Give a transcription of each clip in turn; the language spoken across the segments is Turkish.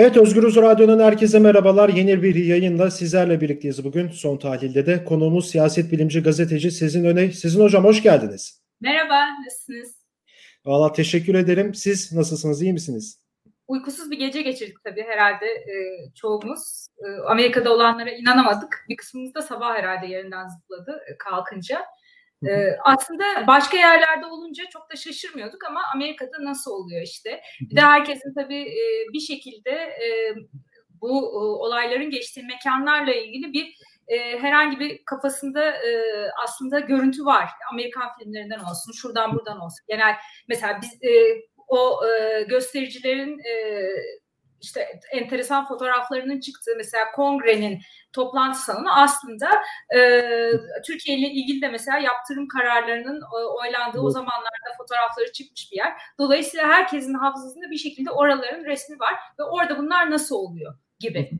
Evet Özgürüz Radyo'nun herkese merhabalar. Yeni bir yayınla sizlerle birlikteyiz bugün. Son tahlilde de konuğumuz siyaset bilimci gazeteci Sezin Öne. Sezin Hocam hoş geldiniz. Merhaba, nasılsınız? Valla teşekkür ederim. Siz nasılsınız, iyi misiniz? Uykusuz bir gece geçirdik tabii herhalde e, çoğumuz. E, Amerika'da olanlara inanamadık. Bir kısmımız da sabah herhalde yerinden zıpladı e, kalkınca. Ee, aslında başka yerlerde olunca çok da şaşırmıyorduk ama Amerika'da nasıl oluyor işte. Bir de herkesin tabii e, bir şekilde e, bu e, olayların geçtiği mekanlarla ilgili bir e, herhangi bir kafasında e, aslında görüntü var. Amerikan filmlerinden olsun, şuradan buradan olsun. Genel mesela biz e, o e, göstericilerin e, işte enteresan fotoğraflarının çıktığı mesela kongrenin toplantı salonu aslında e, Türkiye ile ilgili de mesela yaptırım kararlarının e, oylandığı evet. o zamanlarda fotoğrafları çıkmış bir yer. Dolayısıyla herkesin hafızasında bir şekilde oraların resmi var ve orada bunlar nasıl oluyor gibi.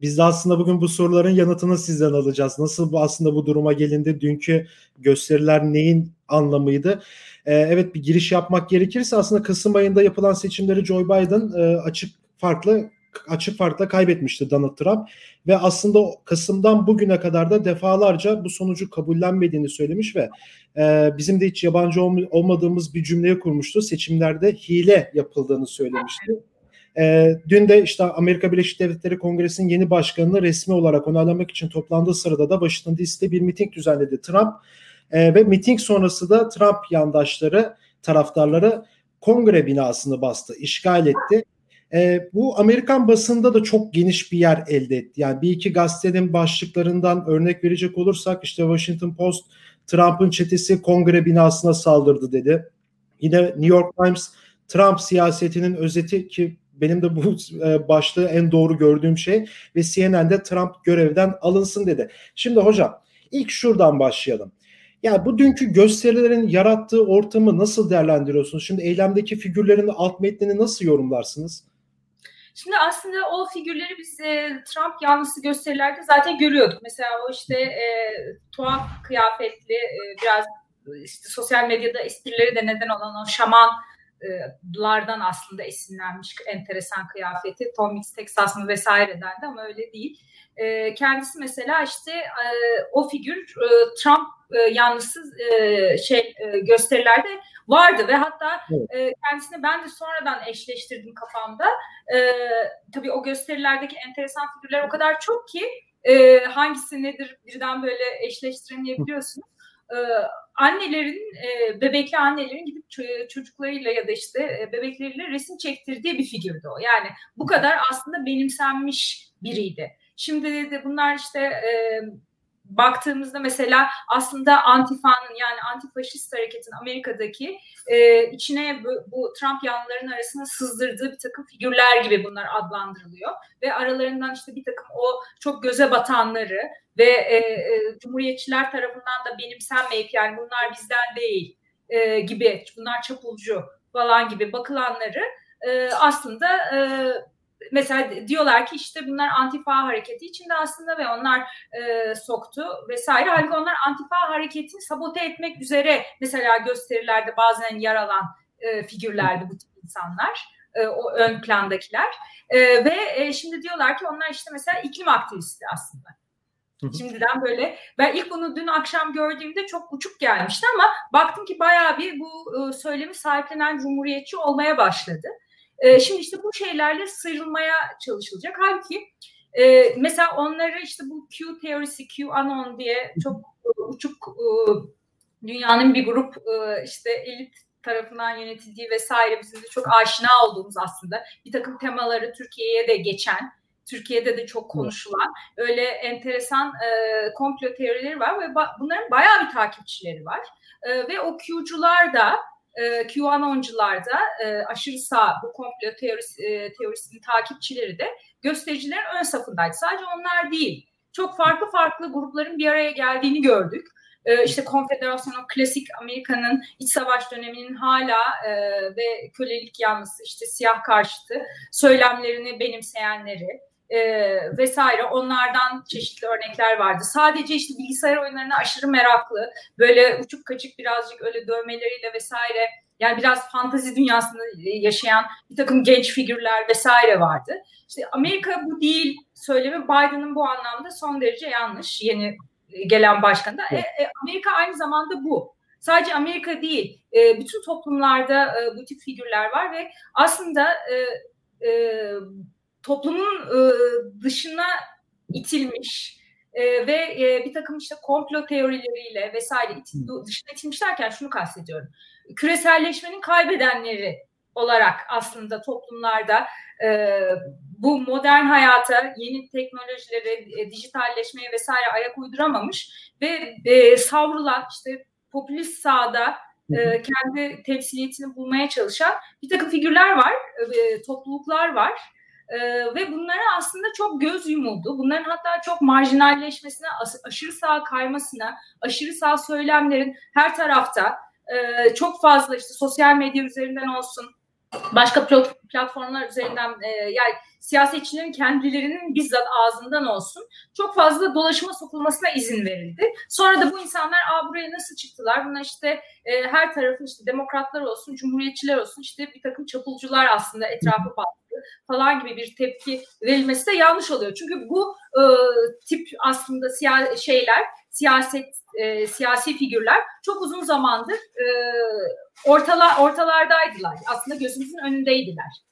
Biz de aslında bugün bu soruların yanıtını sizden alacağız. Nasıl bu aslında bu duruma gelindi? Dünkü gösteriler neyin anlamıydı? Ee, evet bir giriş yapmak gerekirse aslında Kasım ayında yapılan seçimleri Joe Biden e, açık farklı açık farkla kaybetmişti Donald Trump ve aslında Kasım'dan bugüne kadar da defalarca bu sonucu kabullenmediğini söylemiş ve e, bizim de hiç yabancı olmadığımız bir cümleyi kurmuştu. Seçimlerde hile yapıldığını söylemişti. E, dün de işte Amerika Birleşik Devletleri Kongresi'nin yeni başkanını resmi olarak onaylamak için toplandığı sırada da Washington DC'de bir miting düzenledi Trump. E, ve miting sonrası da Trump yandaşları, taraftarları kongre binasını bastı, işgal etti e, bu Amerikan basında da çok geniş bir yer elde etti. Yani bir iki gazetenin başlıklarından örnek verecek olursak işte Washington Post Trump'ın çetesi kongre binasına saldırdı dedi. Yine New York Times Trump siyasetinin özeti ki benim de bu e, başlığı en doğru gördüğüm şey ve CNN'de Trump görevden alınsın dedi. Şimdi hocam ilk şuradan başlayalım. Yani bu dünkü gösterilerin yarattığı ortamı nasıl değerlendiriyorsunuz? Şimdi eylemdeki figürlerin alt metnini nasıl yorumlarsınız? Şimdi aslında o figürleri biz e, Trump yanlısı gösterilerde zaten görüyorduk. Mesela o işte e, tuhaf kıyafetli e, biraz işte sosyal medyada esprileri de neden olan o şaman lardan aslında esinlenmiş enteresan kıyafeti. Tom Mix Texas mı vesaireden de ama öyle değil. E, kendisi mesela işte e, o figür e, Trump e, yanlısı e, şey e, gösterilerde vardı ve hatta e, kendisini ben de sonradan eşleştirdim kafamda. E, tabii o gösterilerdeki enteresan figürler o kadar çok ki e, hangisi nedir birden böyle eşleştiremeyebiliyorsunuz. E, annelerin, e, bebekli annelerin gidip çocuklarıyla ya da işte e, bebekleriyle resim çektirdiği bir figürdü o. Yani bu kadar aslında benimsenmiş biriydi. Şimdi de bunlar işte baktığımızda mesela aslında Antifa'nın yani antifaşist hareketin Amerika'daki e, içine bu, bu Trump yanlıların arasına sızdırdığı bir takım figürler gibi bunlar adlandırılıyor. Ve aralarından işte bir takım o çok göze batanları ve e, e, Cumhuriyetçiler tarafından da benimsenmeyip yani bunlar bizden değil e, gibi bunlar çapulcu falan gibi bakılanları e, aslında e, mesela diyorlar ki işte bunlar antifa hareketi içinde aslında ve onlar e, soktu vesaire. Halbuki onlar antifa hareketini sabote etmek üzere mesela gösterilerde bazen yer alan e, figürlerdi bu tip insanlar. E, o ön plandakiler. E, ve e, şimdi diyorlar ki onlar işte mesela iklim aktivisti aslında. Şimdiden böyle ben ilk bunu dün akşam gördüğümde çok uçuk gelmişti ama baktım ki bayağı bir bu e, söylemi sahiplenen cumhuriyetçi olmaya başladı. E, şimdi işte bu şeylerle sıyrılmaya çalışılacak. Halbuki e, mesela onları işte bu Q teorisi, Q anon diye çok e, uçuk e, dünyanın bir grup e, işte elit tarafından yönetildiği vesaire bizim de çok aşina olduğumuz aslında bir takım temaları Türkiye'ye de geçen Türkiye'de de çok konuşulan öyle enteresan e, komplo teorileri var ve ba- bunların bayağı bir takipçileri var. E, ve o Q'cular da e, QAnoncular aşırı sağ bu komplo teorisi, e, teorisinin takipçileri de göstericilerin ön safındaydı. Sadece onlar değil. Çok farklı farklı grupların bir araya geldiğini gördük. E, işte Konfederasyon klasik Amerika'nın iç savaş döneminin hala e, ve kölelik yanlısı işte siyah karşıtı söylemlerini benimseyenleri, e, vesaire onlardan çeşitli örnekler vardı. Sadece işte bilgisayar oyunlarına aşırı meraklı, böyle uçuk kaçık birazcık öyle dövmeleriyle vesaire Yani biraz fantazi dünyasında yaşayan bir takım genç figürler vesaire vardı. İşte Amerika bu değil söylemi Biden'ın bu anlamda son derece yanlış yeni gelen başkanda. Evet. E, e, Amerika aynı zamanda bu. Sadece Amerika değil, e, bütün toplumlarda e, bu tip figürler var ve aslında e, e, toplumun e, dışına itilmiş e, ve e, bir takım işte komplo teorileriyle vesaire itil, dışına itilmiş derken şunu kastediyorum. Küreselleşmenin kaybedenleri olarak aslında toplumlarda e, bu modern hayata, yeni teknolojilere, e, dijitalleşmeye vesaire ayak uyduramamış ve e, savrulan işte popülist sağda e, kendi temsiliyetini bulmaya çalışan bir takım figürler var, e, topluluklar var. E, ve bunlara aslında çok göz yumuldu. Bunların hatta çok marjinalleşmesine, aşırı sağ kaymasına, aşırı sağ söylemlerin her tarafta e, çok fazla işte sosyal medya üzerinden olsun, başka platformlar üzerinden e, yani siyasetçilerin kendilerinin bizzat ağzından olsun çok fazla dolaşıma sokulmasına izin verildi. Sonra da bu insanlar Aa, buraya nasıl çıktılar? Buna işte e, her tarafın işte demokratlar olsun, cumhuriyetçiler olsun işte bir takım çapulcular aslında etrafı bastı falan gibi bir tepki verilmesi de yanlış oluyor. Çünkü bu e, tip aslında siya şeyler siyaset e, siyasi figürler çok uzun zamandır e, ortala, ortalardaydılar. Aslında gözümüzün önündeydiler.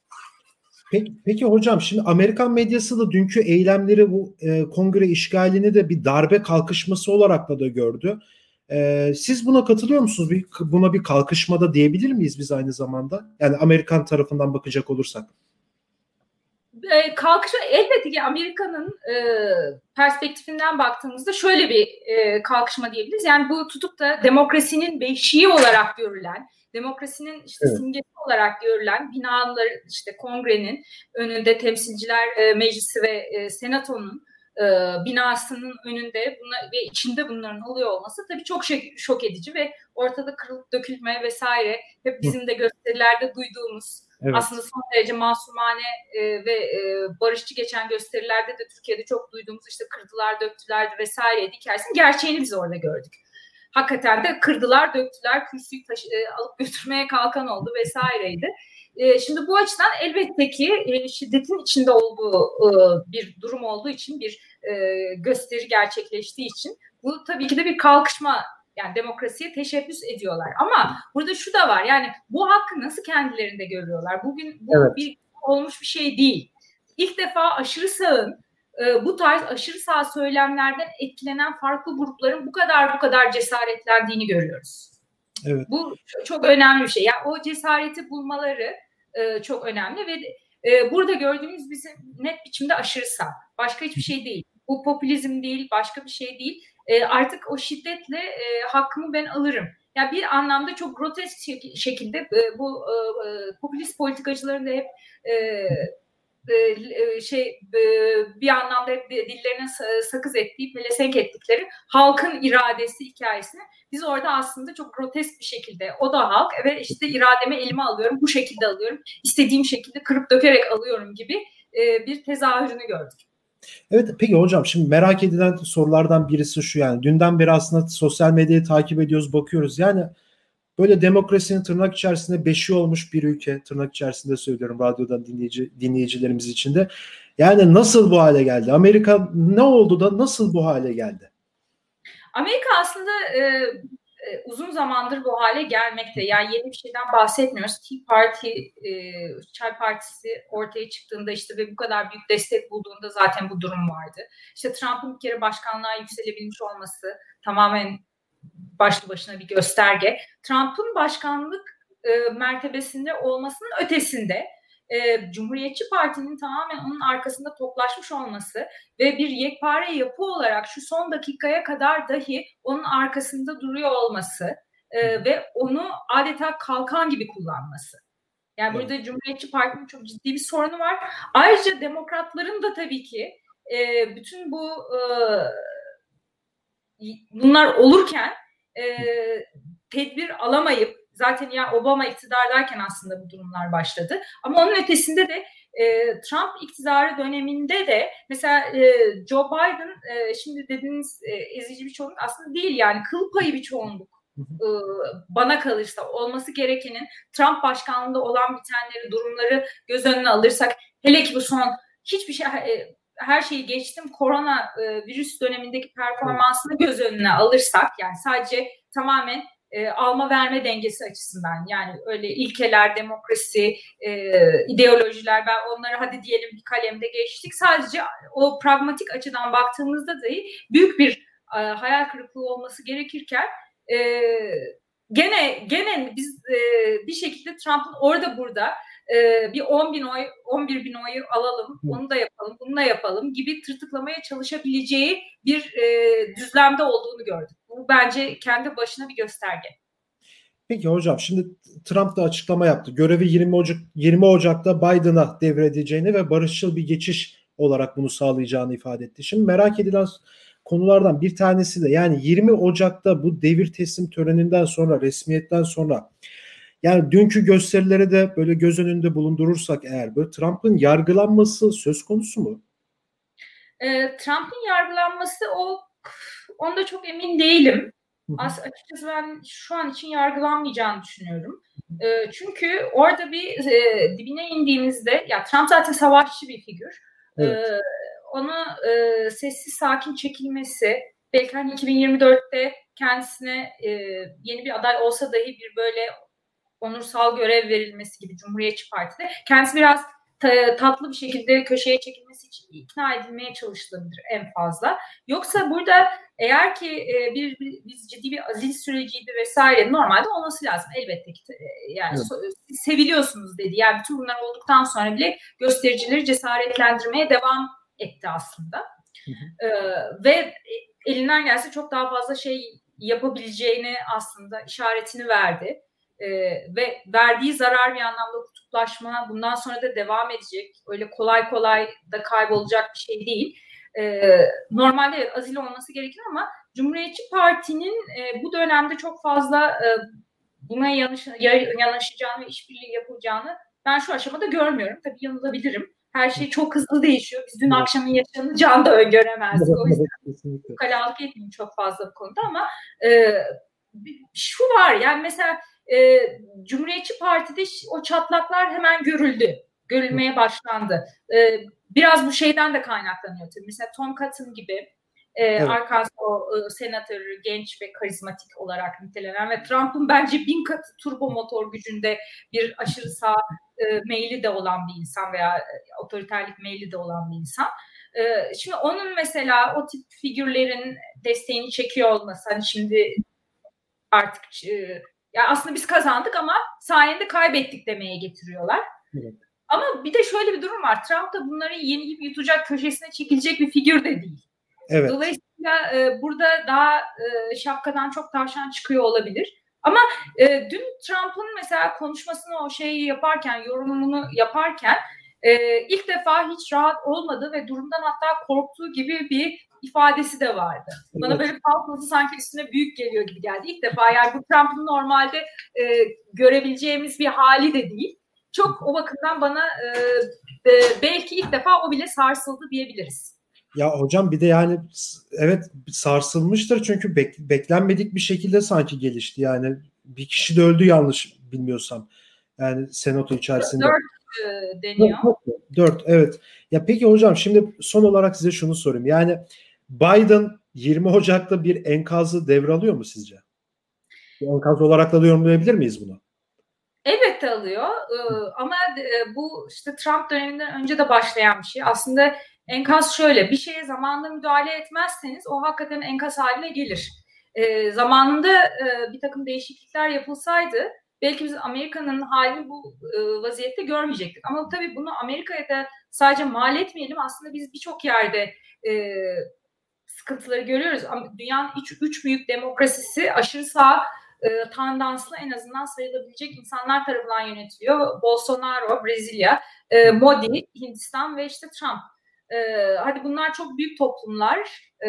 Peki, peki hocam şimdi Amerikan medyası da dünkü eylemleri bu e, kongre işgalini de bir darbe kalkışması olarak da da gördü. E, siz buna katılıyor musunuz? Bir, buna bir kalkışmada diyebilir miyiz biz aynı zamanda? Yani Amerikan tarafından bakacak olursak e, kalkışma elbette ki Amerika'nın e, perspektifinden baktığımızda şöyle bir e, kalkışma diyebiliriz. Yani bu tutup da demokrasinin beşiği olarak görülen, demokrasinin işte evet. simgesi olarak görülen binalar işte kongrenin önünde temsilciler e, meclisi ve e, senatonun e, binasının önünde buna, ve içinde bunların oluyor olması tabii çok şok, şok edici ve ortada kırılıp dökülme vesaire hep bizim de gösterilerde duyduğumuz Evet. Aslında son derece masumane e, ve e, barışçı geçen gösterilerde de Türkiye'de çok duyduğumuz işte kırdılar, döktüler vesaire hikayesinin gerçeğini biz orada gördük. Hakikaten de kırdılar, döktüler, kürsüyü taşı, e, alıp götürmeye kalkan oldu vesaireydi. E, şimdi bu açıdan elbette ki e, şiddetin içinde olduğu e, bir durum olduğu için, bir e, gösteri gerçekleştiği için bu tabii ki de bir kalkışma yani demokrasiye teşebbüs ediyorlar. Ama burada şu da var yani bu hakkı nasıl kendilerinde görüyorlar? Bugün bu evet. bir olmuş bir şey değil. İlk defa aşırı sağın e, bu tarz aşırı sağ söylemlerden etkilenen farklı grupların bu kadar bu kadar cesaretlendiğini görüyoruz. Evet. Bu çok önemli bir şey. Yani o cesareti bulmaları e, çok önemli ve e, burada gördüğümüz bizim net biçimde aşırı sağ. Başka hiçbir şey değil. Bu popülizm değil, başka bir şey değil e, artık o şiddetle e, hakkımı ben alırım. Yani bir anlamda çok grotesk şekilde e, bu e, e, popülist politikacıların da hep e, e, e, şey bir anlamda dillerine sakız ettiği, pelesenk ettikleri halkın iradesi hikayesini biz orada aslında çok grotesk bir şekilde o da halk ve işte irademi elime alıyorum, bu şekilde alıyorum, istediğim şekilde kırıp dökerek alıyorum gibi bir tezahürünü gördük. Evet peki hocam şimdi merak edilen sorulardan birisi şu yani dünden beri aslında sosyal medyayı takip ediyoruz bakıyoruz. Yani böyle demokrasinin tırnak içerisinde beşi olmuş bir ülke tırnak içerisinde söylüyorum radyodan dinleyici dinleyicilerimiz için de. Yani nasıl bu hale geldi? Amerika ne oldu da nasıl bu hale geldi? Amerika aslında e, e, uzun zamandır bu hale gelmekte. Yani yeni bir şeyden bahsetmiyoruz. Tea Party, e, Çay Partisi ortaya çıktığında işte ve bu kadar büyük destek bulduğunda zaten bu durum vardı. İşte Trump'ın bir kere başkanlığa yükselebilmiş olması tamamen başlı başına bir gösterge. Trump'ın başkanlık e, mertebesinde olmasının ötesinde e, Cumhuriyetçi Parti'nin tamamen onun arkasında toplaşmış olması ve bir yekpare yapı olarak şu son dakikaya kadar dahi onun arkasında duruyor olması e, ve onu adeta kalkan gibi kullanması. Yani evet. burada Cumhuriyetçi Parti'nin çok ciddi bir sorunu var. Ayrıca demokratların da tabii ki e, bütün bu e, bunlar olurken e, tedbir alamayıp Zaten ya Obama iktidardayken aslında bu durumlar başladı. Ama onun ötesinde de e, Trump iktidarı döneminde de mesela e, Joe Biden e, şimdi dediğiniz e, ezici bir çoğunluk aslında değil yani kıl payı bir çoğunluk bana kalırsa olması gerekenin Trump başkanlığında olan bitenleri, durumları göz önüne alırsak hele ki bu son hiçbir şey her şeyi geçtim korona virüs dönemindeki performansını göz önüne alırsak yani sadece tamamen e, alma verme dengesi açısından yani öyle ilkeler, demokrasi, e, ideolojiler ben onları hadi diyelim bir kalemde geçtik. Sadece o pragmatik açıdan baktığımızda dahi büyük bir e, hayal kırıklığı olması gerekirken e, gene gene biz e, bir şekilde Trump'ın orada burada e, bir 10 bin oy, 11 bin oyu alalım, onu da yapalım, bunu da yapalım gibi tırtıklamaya çalışabileceği bir e, düzlemde olduğunu gördük. Bu bence kendi başına bir gösterge. Peki hocam şimdi Trump da açıklama yaptı. Görevi 20 Ocak 20 Ocak'ta Biden'a devredeceğini ve barışçıl bir geçiş olarak bunu sağlayacağını ifade etti. Şimdi merak edilen konulardan bir tanesi de yani 20 Ocak'ta bu devir teslim töreninden sonra resmiyetten sonra yani dünkü gösterileri de böyle göz önünde bulundurursak eğer böyle Trump'ın yargılanması söz konusu mu? E, Trump'ın yargılanması o onda çok emin değilim. As açıkçası ben şu an için yargılanmayacağını düşünüyorum. E, çünkü orada bir e, dibine indiğimizde ya Trump zaten savaşçı bir figür. Evet. E, onu e, sessiz sakin çekilmesi belki hani 2024'te kendisine e, yeni bir aday olsa dahi bir böyle onursal görev verilmesi gibi Cumhuriyetçi Parti'de kendisi biraz tatlı bir şekilde köşeye çekilmesi için ikna edilmeye çalışılabilir en fazla. Yoksa burada eğer ki e, bir, bir biz ciddi bir azil süreciydi vesaire normalde olması lazım elbette ki e, yani evet. seviliyorsunuz dedi. Yani bütün bunlar olduktan sonra bile göstericileri cesaretlendirmeye devam etti aslında. Hı hı. Ee, ve elinden gelse çok daha fazla şey yapabileceğini aslında işaretini verdi e, ve verdiği zarar bir anlamda kutuplaşma bundan sonra da devam edecek. Öyle kolay kolay da kaybolacak bir şey değil. E, normalde evet azil olması gerekir ama Cumhuriyetçi Parti'nin e, bu dönemde çok fazla e, buna yanlış, yanaşacağını ve işbirliği yapacağını ben şu aşamada görmüyorum. Tabii yanılabilirim. Her şey çok hızlı değişiyor. Biz dün evet. akşamın yaşanacağını da öngöremezdik. O yüzden ukalalık etmeyeyim çok fazla bu konuda ama e, şu var yani mesela e, Cumhuriyetçi Parti'de o çatlaklar hemen görüldü. Görülmeye başlandı. E, biraz bu şeyden de kaynaklanıyor tabii. Mesela Tom Cotton gibi e, evet. Arkansas e, senatörü genç ve karizmatik olarak nitelenen ve Trump'ın bence bin katı turbo motor gücünde bir aşırı sağ e, meyli de olan bir insan veya e, otoriterlik meyli de olan bir insan. E, şimdi onun mesela o tip figürlerin desteğini çekiyor olması hani şimdi artık e, ya aslında biz kazandık ama sayende kaybettik demeye getiriyorlar. Evet. Ama bir de şöyle bir durum var. Trump da bunları yenilip yutacak köşesine çekilecek bir figür de değil. Evet. Dolayısıyla e, burada daha e, şapkadan çok tavşan çıkıyor olabilir. Ama e, dün Trump'ın mesela konuşmasını o şeyi yaparken, yorumunu yaparken e, ilk defa hiç rahat olmadı ve durumdan hatta korktuğu gibi bir ifadesi de vardı. Evet. Bana böyle paltosu sanki üstüne büyük geliyor gibi geldi. İlk defa yani bu Trump'ın normalde e, görebileceğimiz bir hali de değil. Çok o bakımdan bana e, e, belki ilk defa o bile sarsıldı diyebiliriz. Ya hocam bir de yani evet sarsılmıştır çünkü bek, beklenmedik bir şekilde sanki gelişti. Yani bir kişi de öldü yanlış bilmiyorsam. Yani senato içerisinde. Dört e, deniyor. Dört, dört evet. Ya peki hocam şimdi son olarak size şunu sorayım. Yani Biden 20 Ocak'ta bir enkazı devralıyor mu sizce? Bir enkaz olarak da yorumlayabilir miyiz bunu? Elbette alıyor ee, ama e, bu işte Trump döneminden önce de başlayan bir şey. Aslında enkaz şöyle bir şeye zamanında müdahale etmezseniz o hakikaten enkaz haline gelir. Ee, zamanında e, bir takım değişiklikler yapılsaydı belki biz Amerika'nın halini bu e, vaziyette görmeyecektik. Ama tabii bunu Amerika'ya da sadece mal etmeyelim. Aslında biz birçok yerde sıkıntıları görüyoruz. Dünyanın üç, üç büyük demokrasisi aşırı sağ e, tandanslı en azından sayılabilecek insanlar tarafından yönetiliyor. Bolsonaro, Brezilya, e, Modi, Hindistan ve işte Trump. E, hadi bunlar çok büyük toplumlar. E,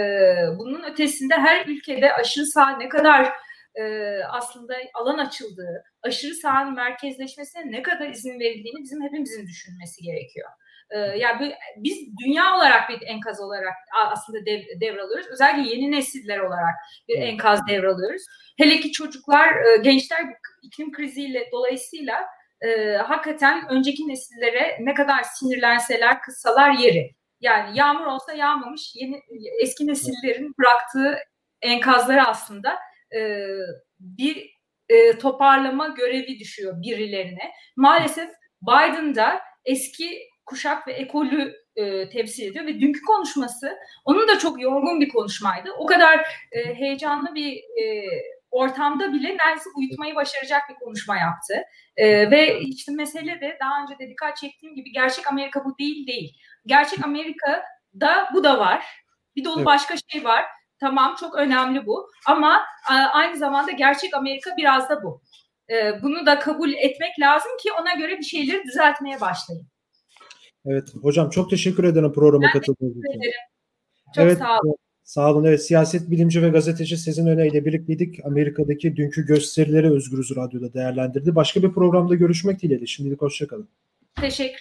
bunun ötesinde her ülkede aşırı sağ ne kadar e, aslında alan açıldığı, aşırı sağın merkezleşmesine ne kadar izin verildiğini bizim hepimizin düşünmesi gerekiyor. Ee, yani biz dünya olarak bir enkaz olarak aslında dev, devralıyoruz. Özellikle yeni nesiller olarak bir enkaz devralıyoruz. Hele ki çocuklar, e, gençler iklim kriziyle dolayısıyla e, hakikaten önceki nesillere ne kadar sinirlenseler, kıssalar yeri. Yani yağmur olsa yağmamış yeni eski nesillerin bıraktığı enkazları aslında e, bir e, toparlama görevi düşüyor birilerine. Maalesef Biden da eski kuşak ve ekolü e, temsil ediyor ve dünkü konuşması onun da çok yorgun bir konuşmaydı. O kadar e, heyecanlı bir e, ortamda bile neredeyse uyutmayı başaracak bir konuşma yaptı. E, ve işte mesele de daha önce de dikkat çektiğim gibi gerçek Amerika bu değil değil. Gerçek Amerika'da bu da var. Bir dolu evet. başka şey var. Tamam çok önemli bu. Ama aynı zamanda gerçek Amerika biraz da bu. E, bunu da kabul etmek lazım ki ona göre bir şeyleri düzeltmeye başlayın. Evet hocam çok teşekkür ederim programa katıldığınız için. Çok evet, sağ olun. Sağ olun. Evet, siyaset bilimci ve gazeteci Sezin Öne ile birlikteydik. Amerika'daki dünkü gösterileri Özgürüz Radyo'da değerlendirdi. Başka bir programda görüşmek dileğiyle. Şimdilik hoşçakalın. Teşekkür